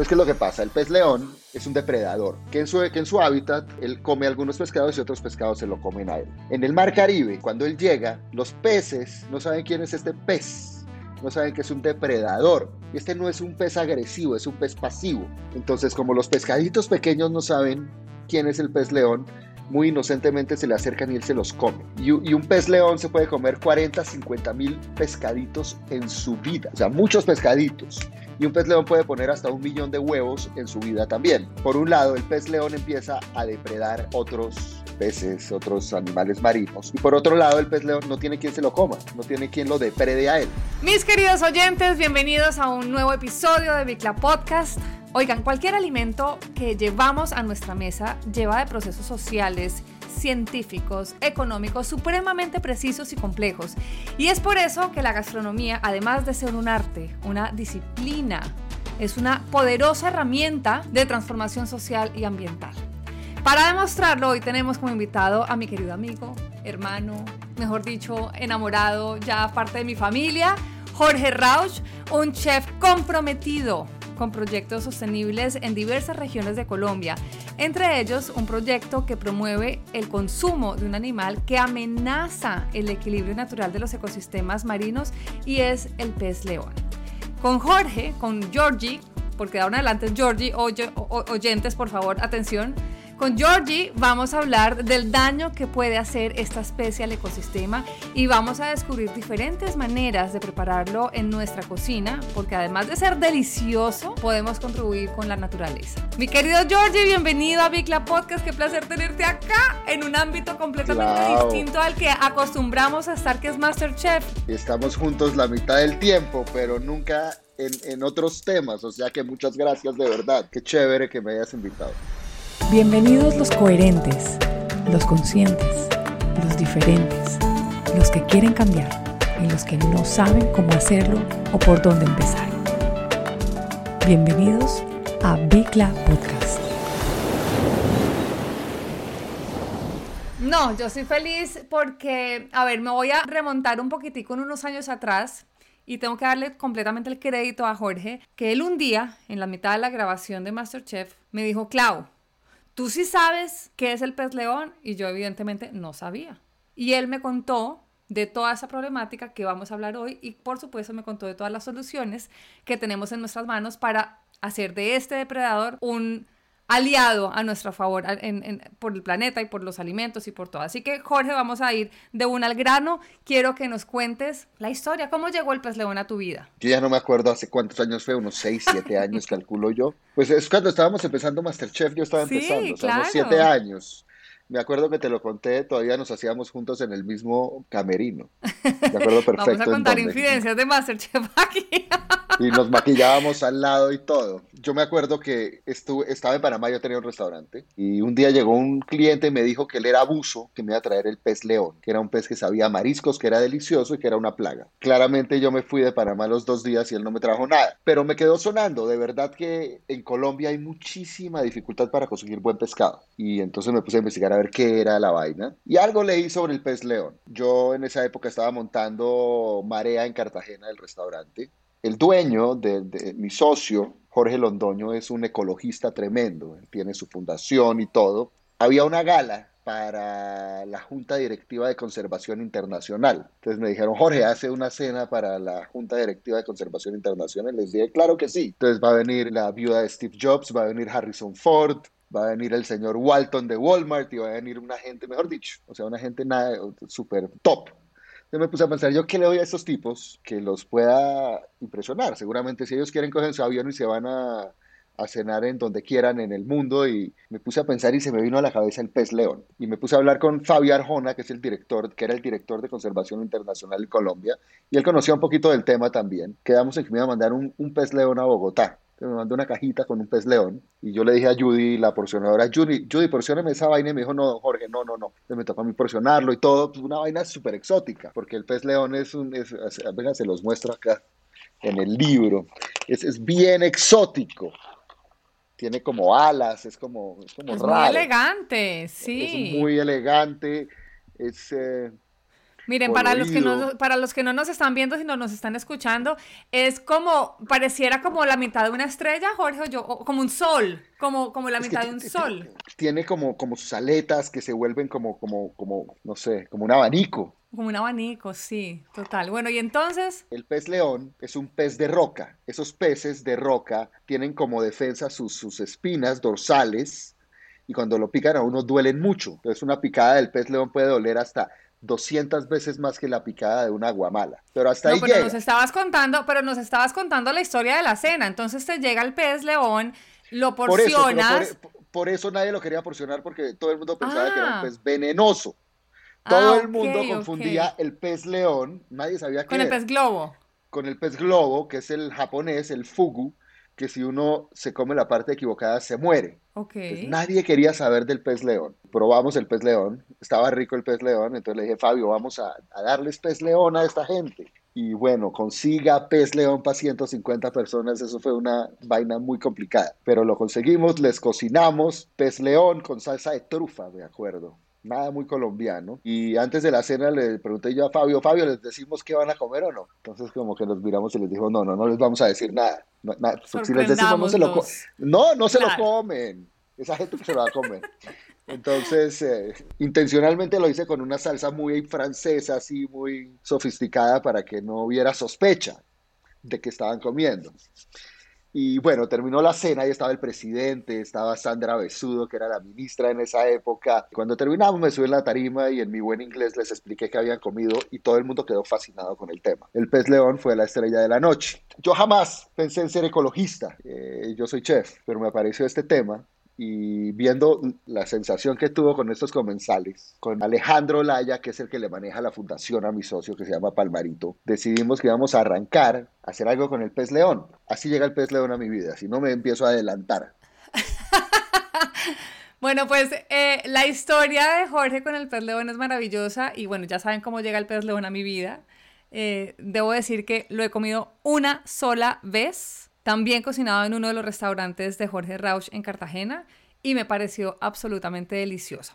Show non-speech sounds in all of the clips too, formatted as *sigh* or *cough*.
Entonces, ¿qué es lo que pasa? El pez león es un depredador, que en, su, que en su hábitat él come algunos pescados y otros pescados se lo comen a él. En el mar Caribe, cuando él llega, los peces no saben quién es este pez, no saben que es un depredador. Y este no es un pez agresivo, es un pez pasivo. Entonces, como los pescaditos pequeños no saben quién es el pez león, muy inocentemente se le acercan y él se los come. Y, un pez león se puede comer 40, 50 mil pescaditos en su vida, o sea, muchos pescaditos. Y un pez león puede poner hasta un millón de huevos en su vida también. Por un lado, el pez león empieza a depredar otros peces, otros animales marinos. Y por otro lado, el pez león no tiene quien se lo coma, no tiene quien lo deprede a él. Mis queridos oyentes, bienvenidos a un nuevo episodio de Bicla Podcast. Oigan, cualquier alimento que llevamos a nuestra mesa lleva de procesos sociales, científicos, económicos, supremamente precisos y complejos. Y es por eso que la gastronomía, además de ser un arte, una disciplina, es una poderosa herramienta de transformación social y ambiental. Para demostrarlo, hoy tenemos como invitado a mi querido amigo, hermano, mejor dicho, enamorado, ya parte de mi familia, Jorge Rauch, un chef comprometido con proyectos sostenibles en diversas regiones de Colombia, entre ellos un proyecto que promueve el consumo de un animal que amenaza el equilibrio natural de los ecosistemas marinos y es el pez león. Con Jorge, con Georgie, porque de ahora en adelante es Georgie, oyentes por favor, atención, con Georgie vamos a hablar del daño que puede hacer esta especie al ecosistema y vamos a descubrir diferentes maneras de prepararlo en nuestra cocina, porque además de ser delicioso, podemos contribuir con la naturaleza. Mi querido Georgie, bienvenido a Bicla Podcast. Qué placer tenerte acá en un ámbito completamente distinto al que acostumbramos a estar, que es Masterchef. Estamos juntos la mitad del tiempo, pero nunca en, en otros temas, o sea que muchas gracias de verdad. Qué chévere que me hayas invitado. Bienvenidos los coherentes, los conscientes, los diferentes, los que quieren cambiar y los que no saben cómo hacerlo o por dónde empezar. Bienvenidos a Bicla Podcast. No, yo soy feliz porque, a ver, me voy a remontar un poquitico en unos años atrás y tengo que darle completamente el crédito a Jorge, que él un día, en la mitad de la grabación de Masterchef, me dijo, Clau, tú sí sabes qué es el pez león y yo evidentemente no sabía. Y él me contó de toda esa problemática que vamos a hablar hoy y por supuesto me contó de todas las soluciones que tenemos en nuestras manos para hacer de este depredador un aliado a nuestro favor por el planeta y por los alimentos y por todo. Así que Jorge, vamos a ir de una al grano. Quiero que nos cuentes la historia. ¿Cómo llegó el pez león a tu vida? Yo ya no me acuerdo hace cuántos años fue, unos 6, 7 *laughs* años calculo yo. Pues es cuando estábamos empezando Masterchef, yo estaba empezando, o sea, unos 7 años. Me acuerdo que te lo conté, todavía nos hacíamos juntos en el mismo camerino. Me acuerdo perfecto. *laughs* Vamos a contar infidencias de Masterchef aquí. *laughs* y nos maquillábamos al lado y todo. Yo me acuerdo que estuve, estaba en Panamá, yo tenía un restaurante, y un día llegó un cliente y me dijo que él era abuso, que me iba a traer el pez león, que era un pez que sabía mariscos, que era delicioso y que era una plaga. Claramente yo me fui de Panamá los dos días y él no me trajo nada, pero me quedó sonando. De verdad que en Colombia hay muchísima dificultad para conseguir buen pescado. Y entonces me puse a investigar a ver qué era la vaina. Y algo leí sobre el pez león. Yo en esa época estaba montando marea en Cartagena del restaurante. El dueño de, mi socio, Jorge Londoño, es un ecologista tremendo. tiene su fundación y todo. Había una gala para la Junta Directiva de Conservación Internacional. Entonces me dijeron, Jorge, hace una cena para la Junta Directiva de Conservación Internacional. Les dije, claro que sí. Entonces va a venir la viuda de Steve Jobs, va a venir Harrison Ford, va a venir el señor Walton de Walmart y va a venir una gente, mejor dicho, o sea, una gente súper top. Yo me puse a pensar, ¿yo qué le doy a estos tipos que los pueda impresionar? Seguramente si ellos quieren coger su avión y se van a, cenar en donde quieran en el mundo y me puse a pensar y se me vino a la cabeza el pez león. Y me puse a hablar con Fabio Arjona, que es el director, que era el director de Conservación Internacional en Colombia, y él conocía un poquito del tema también. Quedamos en que me iba a mandar un pez león a Bogotá me mandó una cajita con un pez león y yo le dije a Judy, la porcionadora, Judy, Judy, porcioname esa vaina y me dijo, no, Jorge, no, no, no, me tocó a mí porcionarlo y todo, pues una vaina súper exótica, porque el pez león es un, es, venga, se los muestro acá en el libro, es, es bien exótico, tiene como alas, es como, es como Muy elegante, sí. Es muy elegante, es... Eh, Miren, para los, que no, para los que no nos están viendo, sino nos están escuchando, es como, pareciera como la mitad de una estrella, Jorge, o yo, como un sol, como, como la mitad de un sol. Tiene como, como sus aletas que se vuelven como, como, como, no sé, como un abanico. Como un abanico, sí, total. Bueno, y entonces... El pez león es un pez de roca. Esos peces de roca tienen como defensa sus, sus espinas dorsales y cuando lo pican a uno duelen mucho. Entonces una picada del pez león puede doler hasta 200 veces más que la picada de una guamala. Pero hasta ahí pero nos estabas contando, pero nos estabas contando la historia de la cena. Entonces te llega el pez león, lo porcionas. Por eso, nadie lo quería porcionar porque todo el mundo pensaba que era un ah. pez venenoso. Todo ah, el mundo confundía el pez león, nadie sabía que Con el pez globo. Con el pez globo, que es el japonés, el fugu, que si uno se come la parte equivocada se muere. Okay. nadie quería saber del pez león. Probamos el pez león, estaba rico el pez león, entonces le dije, Fabio, vamos a, darles pez león a esta gente. Y bueno, consiga pez león para 150 personas, eso fue una vaina muy complicada. Pero lo conseguimos, les cocinamos pez león con salsa de trufa, me acuerdo nada muy colombiano. Y antes de la cena le pregunté yo a Fabio, Fabio, ¿les decimos qué van a comer o no? Entonces como que nos miramos y les dijo, no, no, no les vamos a decir nada. No, si les decimos, no se lo No, no se lo comen. Esa gente se lo va a comer. Entonces, eh, intencionalmente lo hice con una salsa muy francesa, así muy sofisticada para que no hubiera sospecha de que estaban comiendo. Y bueno, terminó la cena y estaba el presidente, estaba Sandra Besudo, que era la ministra en esa época. Cuando terminamos me subí en la tarima y en mi buen inglés les expliqué que habían comido y todo el mundo quedó fascinado con el tema. El pez león fue la estrella de la noche. Yo jamás pensé en ser ecologista, eh, yo soy chef, pero me apareció este tema y viendo la sensación que tuvo con estos comensales, con Alejandro Laya, que es el que le maneja la fundación a mi socio que se llama Palmarito, decidimos que íbamos a arrancar, a hacer algo con el pez león. Así llega el pez león a mi vida, si no me empiezo a adelantar. *laughs* Bueno, pues eh, la historia de Jorge con el pez león es maravillosa y bueno, ya saben cómo llega el pez león a mi vida. Eh, debo decir que lo he comido una sola vez también cocinado en uno de los restaurantes de Jorge Rauch en Cartagena y me pareció absolutamente delicioso.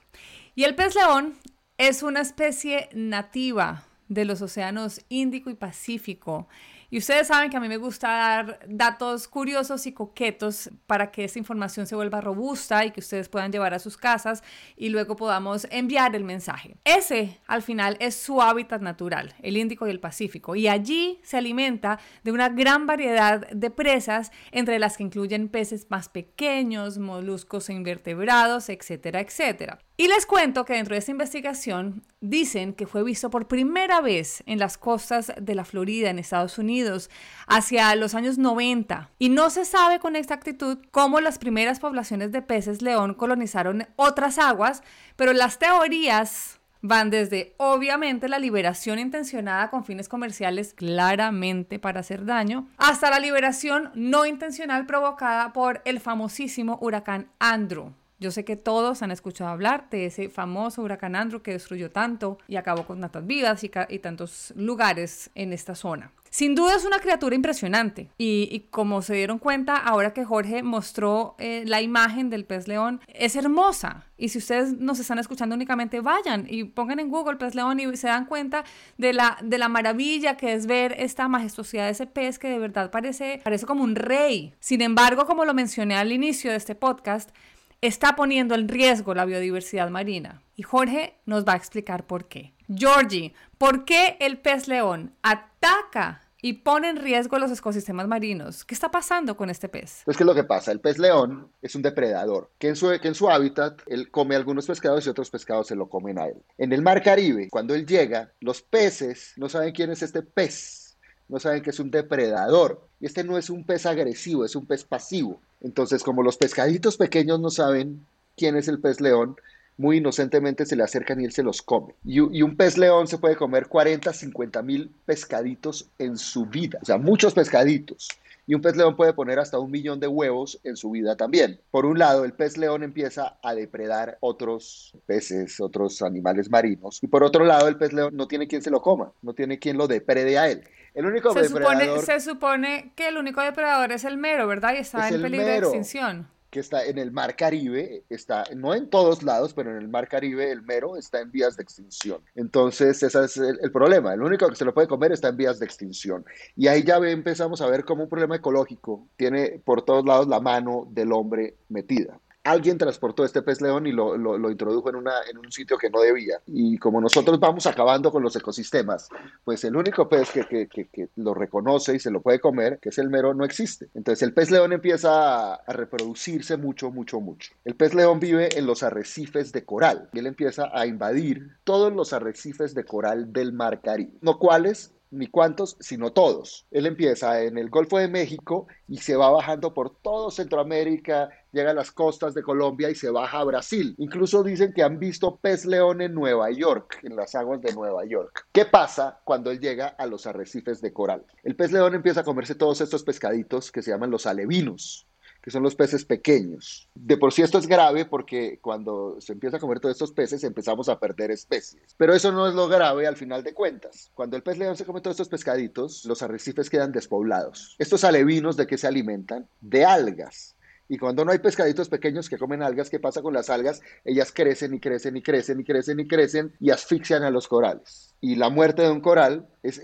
Y el pez león es una especie nativa de los océanos Índico y Pacífico y ustedes saben que a mí me gusta dar datos curiosos y coquetos para que esta información se vuelva robusta y que ustedes puedan llevar a sus casas y luego podamos enviar el mensaje. Ese, al final, es su hábitat natural, el Índico y el Pacífico. Y allí se alimenta de una gran variedad de presas, entre las que incluyen peces más pequeños, moluscos e invertebrados, etcétera, etcétera. Y les cuento que dentro de esta investigación dicen que fue visto por primera vez en las costas de la Florida, en Estados Unidos, hacia los años 90. Y no se sabe con exactitud cómo las primeras poblaciones de peces león colonizaron otras aguas, pero las teorías van desde, obviamente, la liberación intencionada con fines comerciales, claramente para hacer daño, hasta la liberación no intencional provocada por el famosísimo huracán Andrew. Yo sé que todos han escuchado hablar de ese famoso huracán Andrew que destruyó tanto y acabó con tantas vidas y, tantos lugares en esta zona. Sin duda es una criatura impresionante y, como se dieron cuenta ahora que Jorge mostró eh, la imagen del pez león, es hermosa. Y si ustedes nos están escuchando únicamente, vayan y pongan en Google pez león y se dan cuenta de la, de la maravilla que es ver esta majestuosidad de ese pez que de verdad parece, parece como un rey. Sin embargo, como lo mencioné al inicio de este podcast, está poniendo en riesgo la biodiversidad marina. Y Jorge nos va a explicar por qué. Georgie, ¿por qué el pez león ataca y pone en riesgo los ecosistemas marinos. ¿Qué está pasando con este pez? Pues, ¿qué es lo que pasa? El pez león es un depredador, que en, su, que en su hábitat él come algunos pescados y otros pescados se lo comen a él. En el mar Caribe, cuando él llega, los peces no saben quién es este pez no saben que es un depredador. Y este no es un pez agresivo, es un pez pasivo. Entonces, como los pescaditos pequeños no saben quién es el pez león, muy inocentemente se le acercan y él se los come. Y, un pez león se puede comer 40, 50 mil pescaditos en su vida, o sea, muchos pescaditos. Y un pez león puede poner hasta un millón de huevos en su vida también. Por un lado, el pez león empieza a depredar otros peces, otros animales marinos. Y por otro lado, el pez león no tiene quien se lo coma, no tiene quien lo deprede a él. El único se depredador... Supone, se supone que el único depredador es el mero, ¿verdad? Y está en peligro de extinción. que está en el Mar Caribe, está, no en todos lados, pero en el Mar Caribe el mero está en vías de extinción. Entonces, ese es el, problema. El único que se lo puede comer está en vías de extinción. Y ahí ya empezamos a ver cómo un problema ecológico tiene por todos lados la mano del hombre metida alguien transportó este pez león y lo, lo, introdujo en, una, en un sitio que no debía. Y como nosotros vamos acabando con los ecosistemas, pues el único pez que, que, que, lo reconoce y se lo puede comer, que es el mero, no existe. Entonces el pez león empieza a, reproducirse mucho, mucho, mucho. El pez león vive en los arrecifes de coral y él empieza a invadir todos los arrecifes de coral del mar Caribe, no cuáles ni cuántos, sino todos. Él empieza en el Golfo de México y se va bajando por todo Centroamérica, llega a las costas de Colombia y se baja a Brasil. Incluso dicen que han visto pez león en Nueva York, en las aguas de Nueva York. ¿Qué pasa cuando él llega a los arrecifes de coral? El pez león empieza a comerse todos estos pescaditos que se llaman los alevinos que son los peces pequeños. De por sí esto es grave porque cuando se empieza a comer todos estos peces empezamos a perder especies. Pero eso no es lo grave al final de cuentas. Cuando el pez león se come todos estos pescaditos, los arrecifes quedan despoblados. Estos alevinos de qué se alimentan? De algas. Y cuando no hay pescaditos pequeños que comen algas, ¿qué pasa con las algas? Ellas crecen y crecen y crecen y crecen y crecen y asfixian a los corales. Y la muerte de un coral es,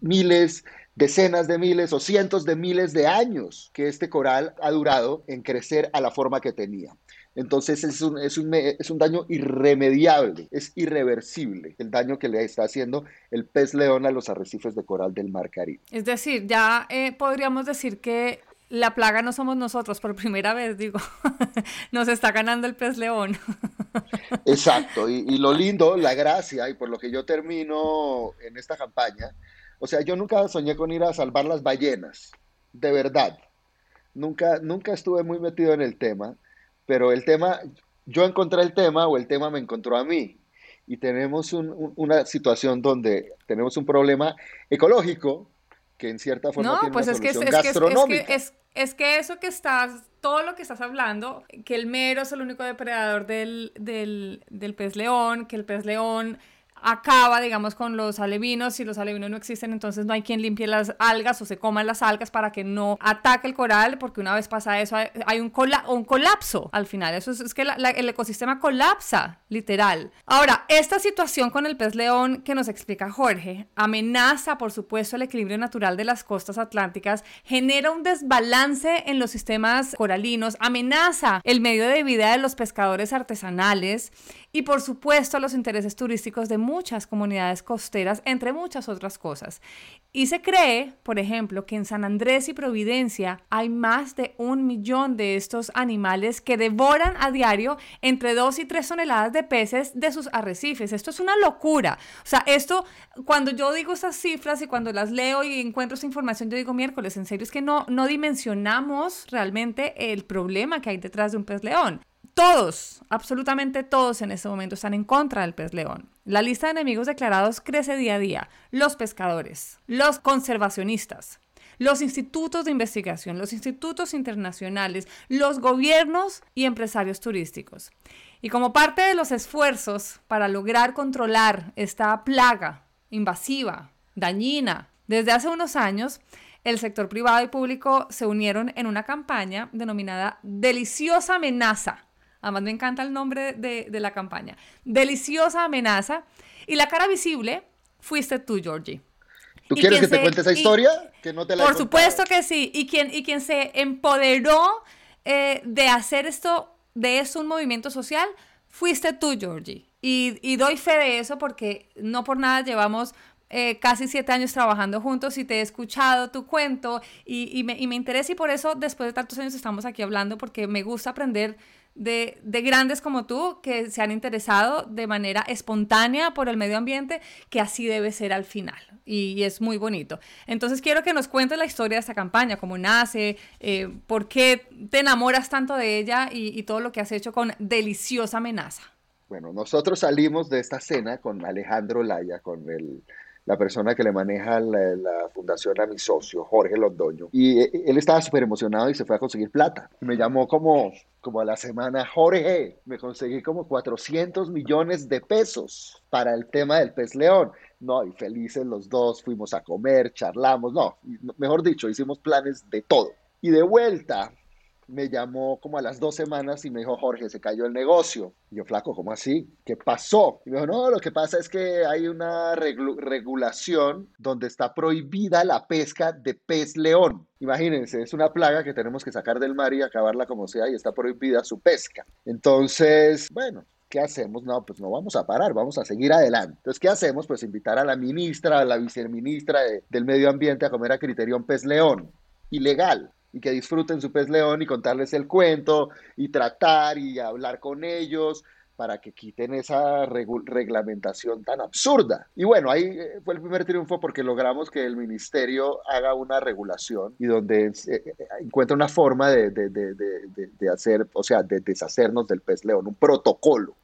miles, decenas de miles o cientos de miles de años que este coral ha durado en crecer a la forma que tenía. Entonces es un, es, un, es un, daño irremediable, es irreversible el daño que le está haciendo el pez león a los arrecifes de coral del Mar Caribe. Es decir, ya eh, podríamos decir que la plaga no somos nosotros, por primera vez digo, *laughs* nos está ganando el pez león. *laughs* Exacto, y, lo lindo, la gracia, y por lo que yo termino en esta campaña, o sea, yo nunca soñé con ir a salvar las ballenas, de verdad. Nunca, nunca estuve muy metido en el tema, pero el tema, yo encontré el tema o el tema me encontró a mí. Y tenemos una situación donde tenemos un problema ecológico que en cierta forma tiene pues una es solución que, gastronómica. Es, es que eso que estás, todo lo que estás hablando, que el mero es el único depredador del, del, del pez león, que el pez león acaba, digamos, con los alevinos. Si los alevinos no existen, entonces no hay quien limpie las algas o se coman las algas para que no ataque el coral, porque una vez pasa eso, hay un, un colapso al final. Eso es, que el ecosistema colapsa, literal. Ahora, esta situación con el pez león que nos explica Jorge amenaza, por supuesto, el equilibrio natural de las costas atlánticas, genera un desbalance en los sistemas coralinos, amenaza el medio de vida de los pescadores artesanales y por supuesto los intereses turísticos de muchas comunidades costeras, entre muchas otras cosas. Y se cree, por ejemplo, que en San Andrés y Providencia hay más de un millón de estos animales que devoran a diario entre 2 y 3 toneladas de peces de sus arrecifes. Esto es una locura. O sea, esto, cuando yo digo estas cifras y cuando las leo y encuentro esta información, yo digo miércoles, en serio es que no, no dimensionamos realmente el problema que hay detrás de un pez león. Todos, absolutamente todos en este momento están en contra del pez león. La lista de enemigos declarados crece día a día. Los pescadores, los conservacionistas, los institutos de investigación, los institutos internacionales, los gobiernos y empresarios turísticos. Y como parte de los esfuerzos para lograr controlar esta plaga invasiva, dañina, desde hace unos años, el sector privado y público se unieron en una campaña denominada Deliciosa Amenaza Además me encanta el nombre de, la campaña. Deliciosa amenaza. Y la cara visible fuiste tú, Georgie. ¿Tú quieres que te cuente esa historia? Que no te la Por supuesto que sí. Y quien, y quien se empoderó eh, de hacer esto, de esto un movimiento social, fuiste tú, Georgie. Y, doy fe de eso porque no por nada llevamos eh, casi siete años trabajando juntos y te he escuchado tu cuento y, y, me, y me interesa y por eso después de tantos años estamos aquí hablando porque me gusta aprender de, grandes como tú que se han interesado de manera espontánea por el medio ambiente, que así debe ser al final. Y, es muy bonito. Entonces quiero que nos cuentes la historia de esta campaña, cómo nace, eh, por qué te enamoras tanto de ella y, todo lo que has hecho con Deliciosa Amenaza. Bueno, nosotros salimos de esta cena con Alejandro Laya, con el la persona que le maneja la, fundación a mi socio, Jorge Londoño. Y eh, él estaba súper emocionado y se fue a conseguir plata. Me llamó como, como a la semana, Jorge, me conseguí como 400 millones de pesos para el tema del pez león. No, y felices los dos, fuimos a comer, charlamos, no, mejor dicho, hicimos planes de todo. Y de vuelta, me llamó como a las dos semanas y me dijo, Jorge, se cayó el negocio. Y yo, flaco, ¿cómo así? ¿Qué pasó? Y me dijo, no, lo que pasa es que hay una regulación donde está prohibida la pesca de pez león. Imagínense, es una plaga que tenemos que sacar del mar y acabarla como sea y está prohibida su pesca. Entonces, bueno, ¿qué hacemos? No, pues no vamos a parar, vamos a seguir adelante. Entonces, ¿qué hacemos? Pues invitar a la ministra, a la viceministra del Medio Ambiente a comer a Criterión Pez León. Ilegal. Y que disfruten su pez león y contarles el cuento y tratar y hablar con ellos para que quiten esa reglamentación tan absurda. Y bueno, ahí eh, fue el primer triunfo porque logramos que el ministerio haga una regulación y donde eh, eh, encuentra una forma de, de, de, de, hacer, o sea, de deshacernos del pez león, un protocolo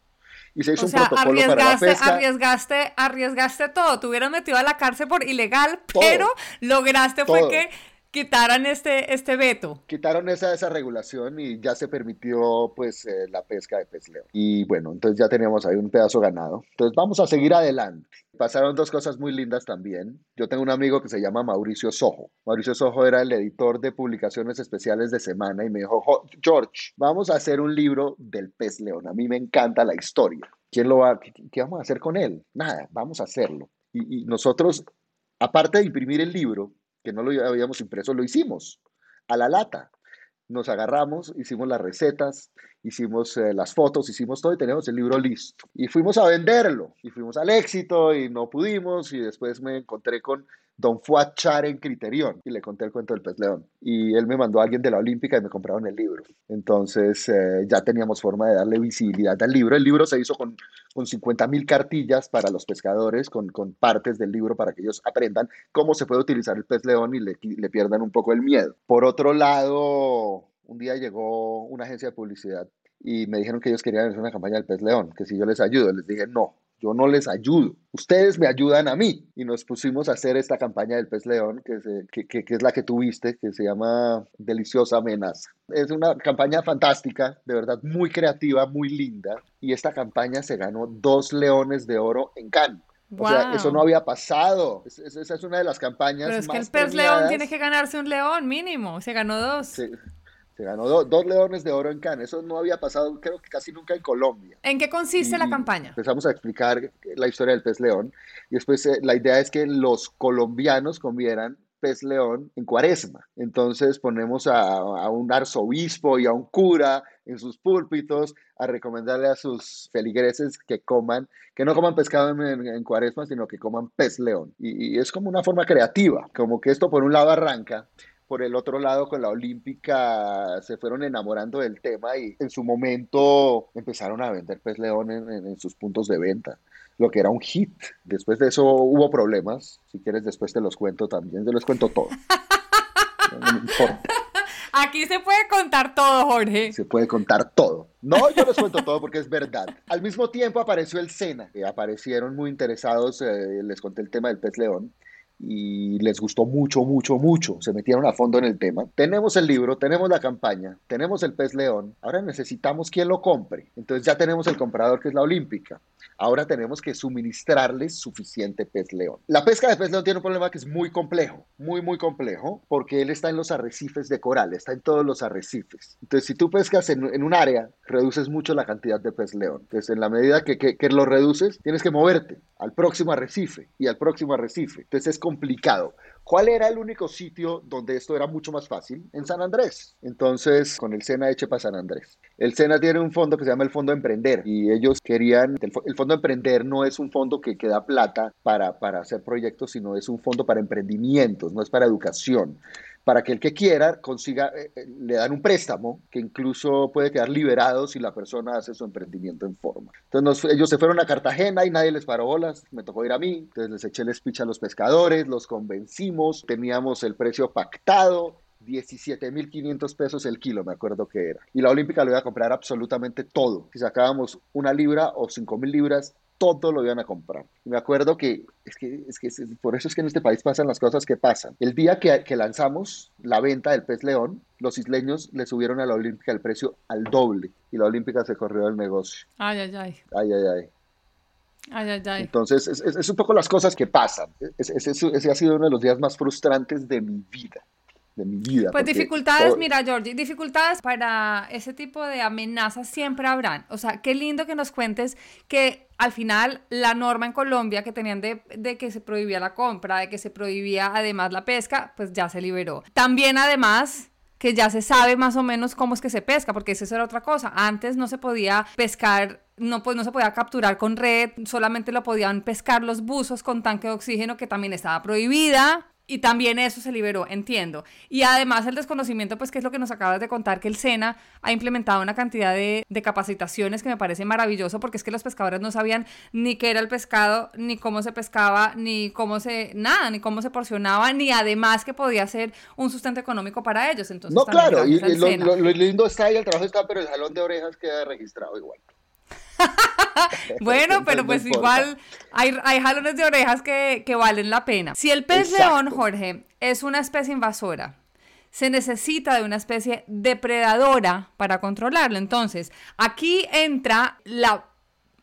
y se hizo un protocolo para la pesca. Arriesgaste, arriesgaste todo. Te hubieran metido a la cárcel por ilegal, pero lograste fue que quitaran este, este veto. Quitaron esa, esa regulación y ya se permitió pues eh, la pesca de pez león. Y bueno, entonces ya teníamos ahí un pedazo ganado. Entonces vamos a seguir adelante. Pasaron dos cosas muy lindas también. Yo tengo un amigo que se llama Mauricio Sojo. Mauricio Sojo era el editor de publicaciones especiales de Semana y me dijo, George, vamos a hacer un libro del pez león. A mí me encanta la historia. ¿Quién lo va? ¿Qué, vamos a hacer con él? Nada, vamos a hacerlo. y nosotros, aparte de imprimir el libro, que no lo habíamos impreso, lo hicimos a la lata. Nos agarramos, hicimos las recetas, hicimos eh, las fotos, hicimos todo y tenemos el libro listo. Y fuimos a venderlo, y fuimos al éxito y no pudimos, y después me encontré con Don Fuad Char en Criterión y le conté el cuento del pez león. Y él me mandó a alguien de la Olímpica y me compraron el libro. Entonces eh, ya teníamos forma de darle visibilidad al libro. El libro se hizo con, con 50 mil cartillas para los pescadores, con, con, partes del libro para que ellos aprendan cómo se puede utilizar el pez león y le, le pierdan un poco el miedo. Por otro lado, un día llegó una agencia de publicidad y me dijeron que ellos querían hacer una campaña del pez león, que si yo les ayudo, les dije no, yo no les ayudo, ustedes me ayudan a mí. Y nos pusimos a hacer esta campaña del pez león, que, que, que, es la que tuviste, que se llama Deliciosa Amenaza. Es una campaña fantástica, de verdad muy creativa, muy linda. Y esta campaña se ganó dos leones de oro en Cannes. O sea, eso no había pasado. esa es una de las campañas. Pero es que el pez león tiene que ganarse un león mínimo. Se ganó dos. Sí. Se ganó dos leones de oro en Cannes. Eso no había pasado, creo que casi nunca en Colombia. ¿En qué consiste la campaña? Empezamos a explicar la historia del pez león. Y después eh, la idea es que los colombianos comieran pez león en cuaresma. Entonces ponemos a, un arzobispo y a un cura en sus púlpitos a recomendarle a sus feligreses que coman, que no coman pescado en, cuaresma, sino que coman pez león. y, es como una forma creativa, como que esto por un lado arranca por el otro lado, con la Olímpica se fueron enamorando del tema y en su momento empezaron a vender pez león en, sus puntos de venta, lo que era un hit. Después de eso hubo problemas. Si quieres, después te los cuento también. Yo les cuento todo. Aquí se puede contar todo, Jorge. Se puede contar todo. No, yo les cuento todo porque es verdad. Al mismo tiempo apareció el Sena, que aparecieron muy interesados, eh, les conté el tema del pez león y les gustó mucho, mucho, mucho. Se metieron a fondo en el tema. Tenemos el libro, tenemos la campaña, tenemos el pez león. Ahora necesitamos quien lo compre. Entonces ya tenemos el comprador que es la Olímpica. Ahora tenemos que suministrarles suficiente pez león. La pesca de pez león tiene un problema que es muy complejo, muy, muy complejo, porque él está en los arrecifes de coral, está en todos los arrecifes. Entonces, si tú pescas en, un área, reduces mucho la cantidad de pez león. Entonces, en la medida que, que, lo reduces, tienes que moverte al próximo arrecife y al próximo arrecife. Entonces, es complicado. ¿Cuál era el único sitio donde esto era mucho más fácil? En San Andrés. Entonces, con el SENA eche para San Andrés. El SENA tiene un fondo que se llama el Fondo Emprender y ellos querían, el, Fondo Emprender no es un fondo que, que da plata para, para hacer proyectos, sino es un fondo para emprendimientos, no es para educación para que el que quiera consiga, eh, eh, le dan un préstamo que incluso puede quedar liberado si la persona hace su emprendimiento en forma. Entonces ellos se fueron a Cartagena y nadie les paró bolas, me tocó ir a mí, entonces les eché el speech a los pescadores, los convencimos, teníamos el precio pactado, 17.500 pesos el kilo, me acuerdo que era. Y la Olímpica lo iba a comprar absolutamente todo. Si sacábamos una libra o 5.000 libras, todo lo iban a comprar. Y me acuerdo que es que, es que por eso es que en este país pasan las cosas que pasan. El día que, que lanzamos la venta del pez león, los isleños le subieron a la Olímpica el precio al doble y la Olímpica se corrió del negocio. Ay, ay, ay. Ay, ay, ay. Ay, ay, ay. Entonces, es, es, un poco las cosas que pasan. ese ha sido uno de los días más frustrantes de mi vida. De mi vida. Pues dificultades, todo- mira, Georgie, dificultades para ese tipo de amenazas siempre habrán. O sea, qué lindo que nos cuentes que al final la norma en Colombia que tenían de, de que se prohibía la compra, de que se prohibía además la pesca, pues ya se liberó. También además que ya se sabe más o menos cómo es que se pesca, porque esa era otra cosa. Antes no se podía pescar, no, pues no se podía capturar con red, solamente lo podían pescar los buzos con tanque de oxígeno, que también estaba prohibida. Y también eso se liberó, entiendo. Y además el desconocimiento, pues que es lo que nos acabas de contar, que el SENA ha implementado una cantidad de, de capacitaciones que me parece maravilloso, porque es que los pescadores no sabían ni qué era el pescado, ni cómo se pescaba, ni cómo se, nada, ni cómo se porcionaba, ni además que podía ser un sustento económico para ellos. Entonces, No, claro, y, lo lindo está ahí, el trabajo está, pero el jalón de orejas queda registrado igual. *laughs* *laughs* Bueno, pero no pues importa. igual hay, hay jalones de orejas que, que valen la pena. Si el pez Exacto. león, Jorge, es una especie invasora, se necesita de una especie depredadora para controlarlo. Entonces, aquí entra la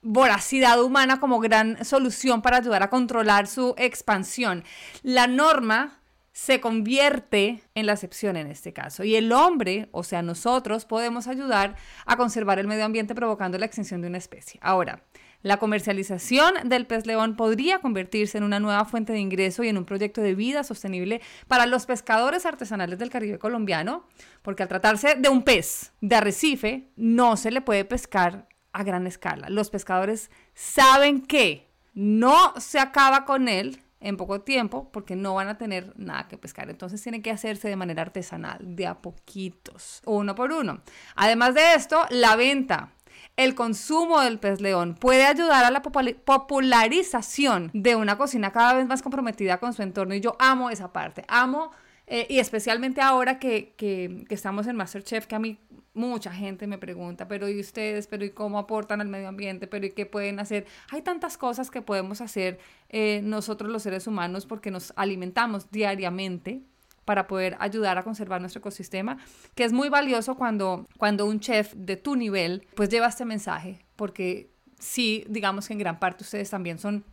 voracidad humana como gran solución para ayudar a controlar su expansión. La norma se convierte en la excepción en este caso. Y el hombre, o sea, nosotros podemos ayudar a conservar el medio ambiente provocando la extinción de una especie. Ahora, la comercialización del pez león podría convertirse en una nueva fuente de ingreso y en un proyecto de vida sostenible para los pescadores artesanales del Caribe colombiano, porque al tratarse de un pez de arrecife, no se le puede pescar a gran escala. Los pescadores saben que no se acaba con él en poco tiempo porque no van a tener nada que pescar. Entonces tiene que hacerse de manera artesanal, de a poquitos, uno por uno. Además de esto, la venta. El consumo del pez león puede ayudar a la popularización de una cocina cada vez más comprometida con su entorno y yo amo esa parte, amo eh, y especialmente ahora que, que, que estamos en Masterchef, que a mí mucha gente me pregunta, pero ¿y ustedes? ¿Pero y cómo aportan al medio ambiente? ¿Pero y qué pueden hacer? Hay tantas cosas que podemos hacer eh, nosotros los seres humanos porque nos alimentamos diariamente para poder ayudar a conservar nuestro ecosistema, que es muy valioso cuando, cuando un chef de tu nivel pues lleva este mensaje, porque sí, digamos que en gran parte ustedes también son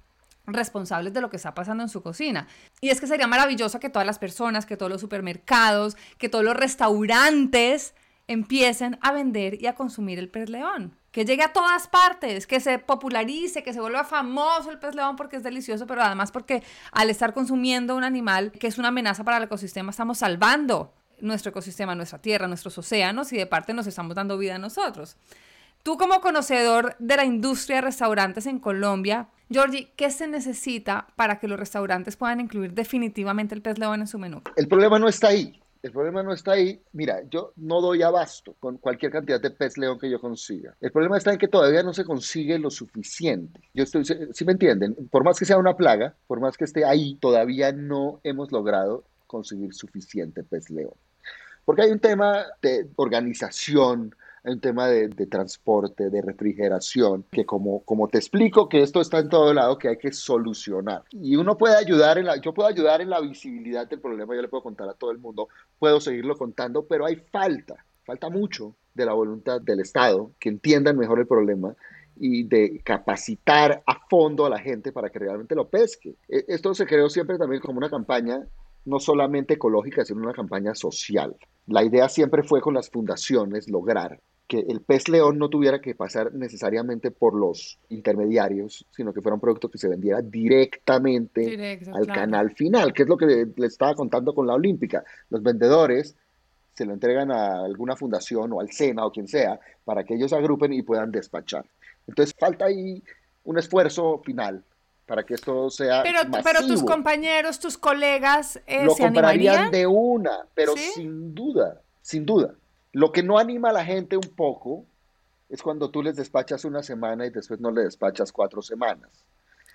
responsables de lo que está pasando en su cocina. Y es que sería maravilloso que todas las personas, que todos los supermercados, que todos los restaurantes empiecen a vender y a consumir el pez león. Que llegue a todas partes, que se popularice, que se vuelva famoso el pez león porque es delicioso, pero además porque al estar consumiendo un animal que es una amenaza para el ecosistema, estamos salvando nuestro ecosistema, nuestra tierra, nuestros océanos y de parte nos estamos dando vida a nosotros. Tú como conocedor de la industria de restaurantes en Colombia, Georgie, ¿qué se necesita para que los restaurantes puedan incluir definitivamente el pez león en su menú? El problema no está ahí. El problema no está ahí. Mira, yo no doy abasto con cualquier cantidad de pez león que yo consiga. El problema está en que todavía no se consigue lo suficiente. Yo estoy, si me entienden, por más que sea una plaga, por más que esté ahí, todavía no hemos logrado conseguir suficiente pez león. Porque hay un tema de organización, un tema de, de, transporte, de refrigeración, que como, como te explico que esto está en todo lado, que hay que solucionar. Y uno puede ayudar, en la, yo puedo ayudar en la visibilidad del problema, yo le puedo contar a todo el mundo, puedo seguirlo contando, pero hay falta, falta mucho de la voluntad del Estado, que entiendan mejor el problema y de capacitar a fondo a la gente para que realmente lo pesque. Esto se creó siempre también como una campaña no solamente ecológica, sino una campaña social. La idea siempre fue con las fundaciones lograr que el pez león no tuviera que pasar necesariamente por los intermediarios, sino que fuera un producto que se vendiera directamente Directo, al claro. canal final, que es lo que le, le estaba contando con la Olímpica. Los vendedores se lo entregan a alguna fundación o al SENA o quien sea para que ellos agrupen y puedan despachar. Entonces falta ahí un esfuerzo final para que esto sea Pero, masivo. pero tus compañeros, tus colegas, eh, lo ¿se comprarían animarían? de una, pero ¿Sí? sin duda, sin duda. Lo que no anima a la gente un poco es cuando tú les despachas una semana y después no le despachas cuatro semanas.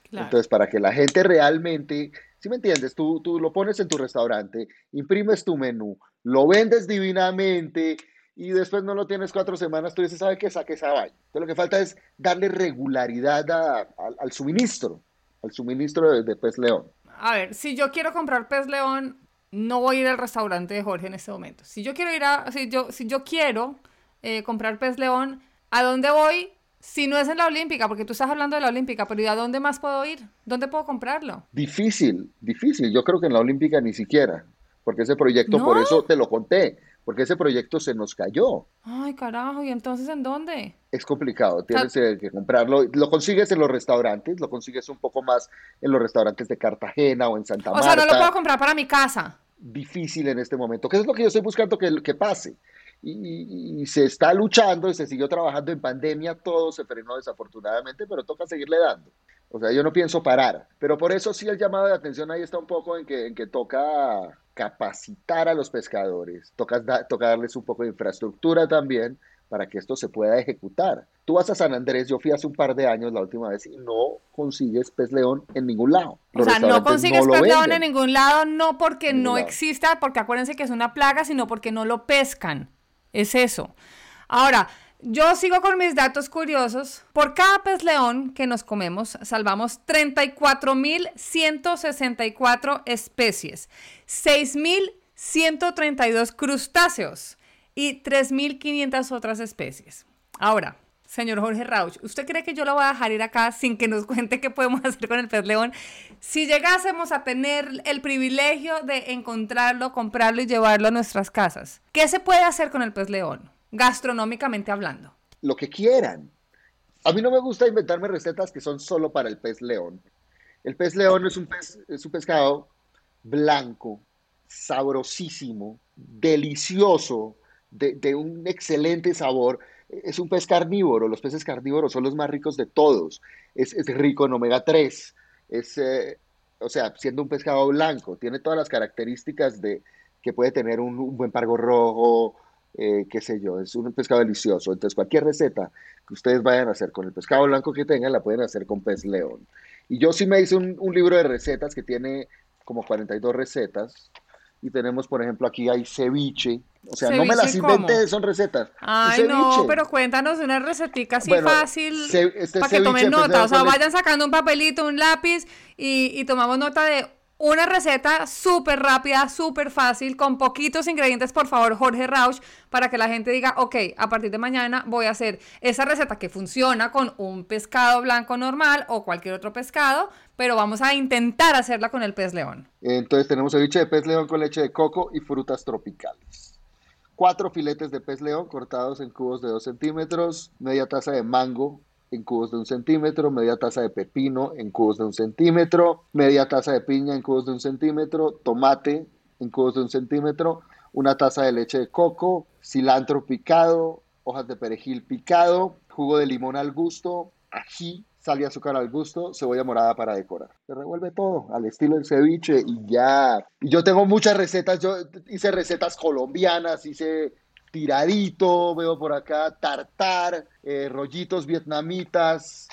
Claro. Entonces, para que la gente realmente, si me entiendes, tú, tú lo pones en tu restaurante, imprimes tu menú, lo vendes divinamente y después no lo tienes cuatro semanas, tú dices, ¿sabe qué? Saque esa vaina. Entonces, lo que falta es darle regularidad a- al- al suministro, al suministro de, de pez león. A ver, si yo quiero comprar pez león, no voy a ir al restaurante de Jorge en este momento. Si yo quiero ir a, si yo, si yo quiero eh, comprar pez león, ¿a dónde voy? Si no es en la Olímpica, porque tú estás hablando de la Olímpica, pero ¿y a dónde más puedo ir? ¿Dónde puedo comprarlo? Difícil, difícil. Yo creo que en la Olímpica ni siquiera. porque ese proyecto, por eso te lo conté, porque ese proyecto se nos cayó. Ay, carajo, ¿y entonces en dónde? Es complicado, tienes eh, que comprarlo. Lo consigues en los restaurantes, lo consigues un poco más en los restaurantes de Cartagena o en Santa O Marta. sea, no lo puedo comprar para mi casa. Difícil en este momento. ¿Qué es lo que yo estoy buscando que, que pase? Y, y- y se está luchando y se siguió trabajando en pandemia, todo se frenó desafortunadamente, pero toca seguirle dando. O sea, yo no pienso parar. Pero por eso sí el llamado de atención ahí está un poco en que, en que toca capacitar a los pescadores, toca, da- toca darles un poco de infraestructura también para que esto se pueda ejecutar. Tú vas a San Andrés, yo fui hace un par de años la última vez y no consigues pez león en ningún lado. O sea, no consigues pez león en ningún lado, no porque no lado. exista, porque acuérdense que es una plaga, sino porque no lo pescan. Es eso. Ahora, yo sigo con mis datos curiosos. Por cada pez león que nos comemos, salvamos 34.164 especies, 6.132 crustáceos y 3.500 otras especies. Ahora, señor Jorge Rauch, ¿usted cree que yo lo voy a dejar ir acá sin que nos *laughs* cuente qué podemos hacer con el pez león? Si llegásemos a tener el privilegio de encontrarlo, comprarlo y llevarlo a nuestras casas, ¿qué se puede hacer con el pez león, gastronómicamente hablando? lo que quieran. A mí no me gusta inventarme recetas que son solo para el pez león. El pez león es un, pescado blanco, sabrosísimo, delicioso, de, un excelente sabor. Es un pez carnívoro, los peces carnívoros son los más ricos de todos. Es, es rico en omega 3, es, eh, o sea, siendo un pescado blanco, tiene todas las características de que puede tener un, un buen pargo rojo, eh, qué sé yo, es un pescado delicioso. Entonces, cualquier receta que ustedes vayan a hacer con el pescado blanco que tengan, la pueden hacer con pez león. Y yo sí me hice un, un libro de recetas que tiene como 42 recetas. Y tenemos, por ejemplo, aquí hay ceviche. O sea, no me las ¿Ceviche inventé, cómo? son recetas. Ay, no, pero cuéntanos una recetica así Bueno, fácil este para que tomen nota. O sea, vayan sacando un papelito, un lápiz y, y tomamos nota de una receta súper rápida, súper fácil, con poquitos ingredientes, por favor, Jorge Rauch, para que la gente diga, ok, a partir de mañana voy a hacer esa receta que funciona con un pescado blanco normal o cualquier otro pescado, pero vamos a intentar hacerla con el pez león. Entonces tenemos ceviche de pez león con leche de coco y frutas tropicales. Cuatro filetes de pez león cortados en cubos de 2 centímetros, media taza de mango en cubos de un centímetro, media taza de pepino en cubos de un centímetro, media taza de piña en cubos de un centímetro, tomate en cubos de un centímetro, una taza de leche de coco, cilantro picado, hojas de perejil picado, jugo de limón al gusto, ají, sal y azúcar al gusto, cebolla morada para decorar. Se revuelve todo al estilo del ceviche y ya. Y yo tengo muchas recetas, yo hice recetas colombianas, hice tiradito, veo por acá, tartar, eh, rollitos vietnamitas,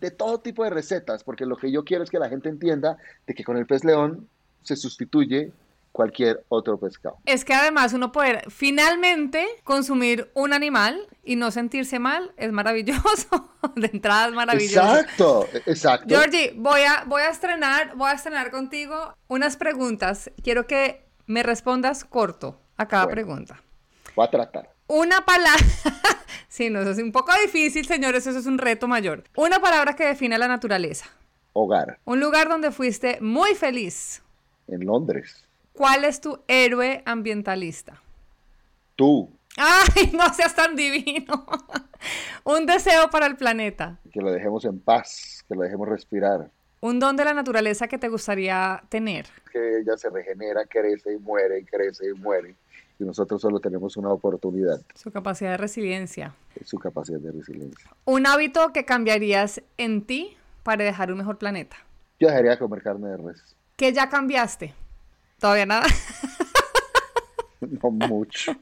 de todo tipo de recetas, porque lo que yo quiero es que la gente entienda de que con el pez león se sustituye cualquier otro pescado. Es que además uno poder finalmente consumir un animal y no sentirse mal es maravilloso. *laughs* De entrada es maravilloso. Exacto, exacto. Georgie, voy a, voy a estrenar, voy a estrenar contigo unas preguntas. Quiero que me respondas corto a cada Bueno. pregunta. Voy a tratar. Una palabra. *laughs* sí, no, eso es un poco difícil, señores, eso es un reto mayor. Una palabra que define la naturaleza. Hogar, Un lugar donde fuiste muy feliz. en Londres. ¿Cuál es tu héroe ambientalista? Tú, Ay, no seas tan divino. *laughs* Un deseo para el planeta. que lo dejemos en paz, que lo dejemos respirar, Un don de la naturaleza que te gustaría tener. que ella se regenera, crece y muere, y crece y muere. Y nosotros solo tenemos una oportunidad, Su capacidad de resiliencia. es su capacidad de resiliencia. Un hábito que cambiarías en ti para dejar un mejor planeta. Yo dejaría de comer carne de res, ¿Qué ya cambiaste? ¿Todavía nada? *laughs* no mucho.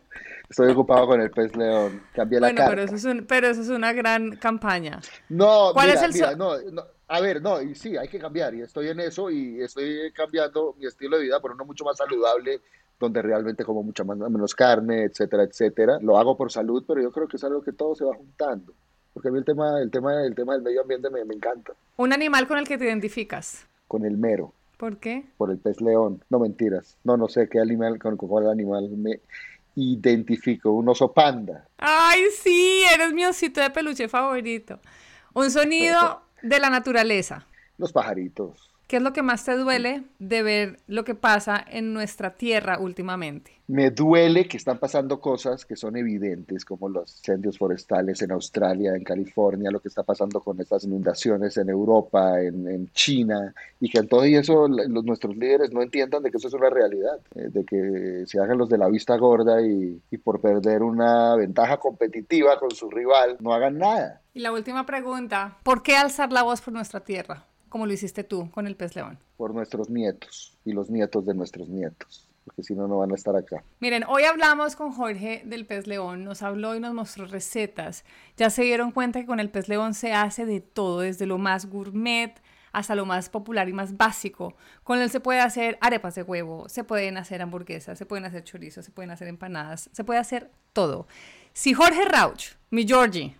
Estoy ocupado con el pez león, cambié la bueno, carta. pero eso, es un- pero eso es una gran campaña. No, ¿Cuál mira, es el mira, no, no, a ver, no, y sí, hay que cambiar, y estoy en eso, y estoy cambiando mi estilo de vida por uno mucho más saludable, donde realmente como mucha más, menos carne, etcétera, etcétera. Lo hago por salud, pero yo creo que es algo que todo se va juntando, porque a mí el tema, el tema, el tema del medio ambiente me, me encanta, Un animal con el que te identificas. con el mero, ¿Por qué? por el pez león, no mentiras, no, no sé qué animal, con, cuál animal me identifico, un oso panda, Ay, sí, eres mi osito de peluche favorito. Un sonido de la naturaleza. los pajaritos, ¿Qué es lo que más te duele de ver lo que pasa en nuestra tierra últimamente? Me duele que están pasando cosas que son evidentes, como los incendios forestales en Australia, en California, lo que está pasando con estas inundaciones en Europa, en, China, y que en todo eso los, nuestros líderes no entiendan de que eso es una realidad, eh, de que se hagan los de la vista gorda y, y por perder una ventaja competitiva con su rival, no hagan nada. Y la última pregunta, ¿por qué alzar la voz por nuestra tierra? Como lo hiciste tú con el pez león? Por nuestros nietos y los nietos de nuestros nietos porque si no, no van a estar acá. Miren, hoy hablamos con Jorge del pez león, nos habló y nos mostró recetas. Ya se dieron cuenta que con el pez león se hace de todo, desde lo más gourmet hasta lo más popular y más básico. Con él se puede hacer arepas de huevo, se pueden hacer hamburguesas, se pueden hacer chorizos, se pueden hacer empanadas, se puede hacer todo. Si Jorge Rauch, mi Georgie,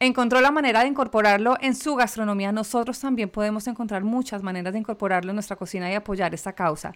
encontró la manera de incorporarlo en su gastronomía, nosotros también podemos encontrar muchas maneras de incorporarlo en nuestra cocina y apoyar esta causa.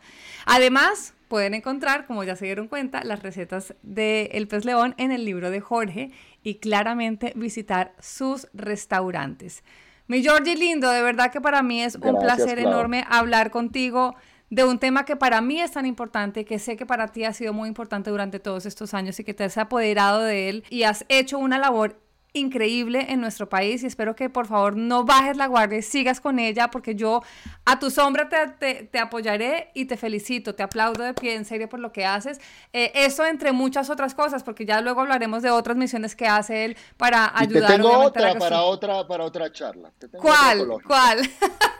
Además, pueden encontrar, como ya se dieron cuenta, las recetas de El Pez León en el libro de Jorge y claramente visitar sus restaurantes. Mi Georgie lindo, de verdad que para mí es un placer enorme hablar contigo de un tema que para mí es tan importante, que sé que para ti ha sido muy importante durante todos estos años y que te has apoderado de él y has hecho una labor increíble en nuestro país y espero que por favor no bajes la guardia y sigas con ella porque yo a tu sombra te, te, apoyaré y te felicito, te aplaudo de pie en serio por lo que haces. Eh, eso entre muchas otras cosas porque ya luego hablaremos de otras misiones que hace él para ayudar. Y te tengo otra para otra, para otra charla. ¿Cuál? ¿Cuál? *laughs*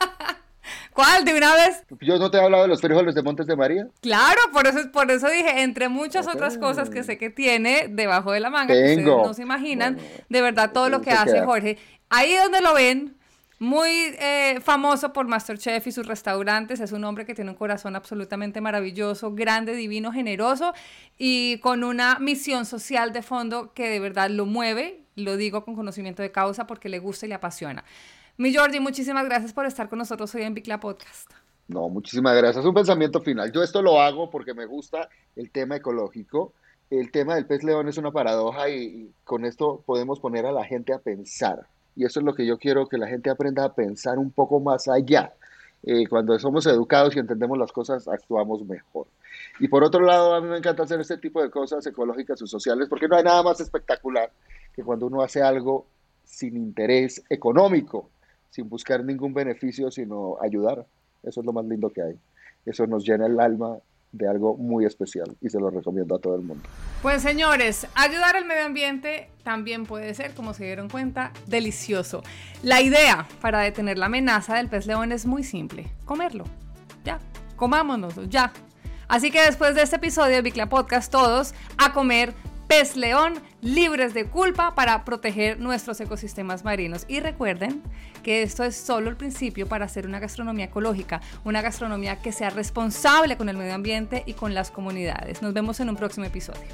¿Cuál? ¿De una vez? Yo no te he hablado de los frijoles de Montes de María. Claro, por eso, por eso dije, entre muchas otras cosas que sé que tiene debajo de la manga, que ustedes no se imaginan, de verdad todo lo que hace Jorge. Ahí donde lo ven, muy eh, famoso por Masterchef y sus restaurantes. Es un hombre que tiene un corazón absolutamente maravilloso, grande, divino, generoso y con una misión social de fondo que de verdad lo mueve. Lo digo con conocimiento de causa porque le gusta y le apasiona. Mi Jordi, muchísimas gracias por estar con nosotros hoy en Bicla Podcast. No, muchísimas gracias. Un pensamiento final. Yo esto lo hago porque me gusta el tema ecológico. El tema del pez león es una paradoja y, con esto podemos poner a la gente a pensar. Y eso es lo que yo quiero que la gente aprenda a pensar un poco más allá. Eh, cuando somos educados y entendemos las cosas, actuamos mejor. Y por otro lado, a mí me encanta hacer este tipo de cosas ecológicas o sociales porque no hay nada más espectacular que cuando uno hace algo sin interés económico sin buscar ningún beneficio, sino ayudar. Eso es lo más lindo que hay. Eso nos llena el alma de algo muy especial y se lo recomiendo a todo el mundo. Pues señores, ayudar al medio ambiente también puede ser, como se dieron cuenta, delicioso. La idea para detener la amenaza del pez león es muy simple, comerlo. Ya, comámonos, ya. Así que después de este episodio de Bicla Podcast, todos a comer pez león libres de culpa para proteger nuestros ecosistemas marinos. Y recuerden que esto es solo el principio para hacer una gastronomía ecológica, una gastronomía que sea responsable con el medio ambiente y con las comunidades. Nos vemos en un próximo episodio.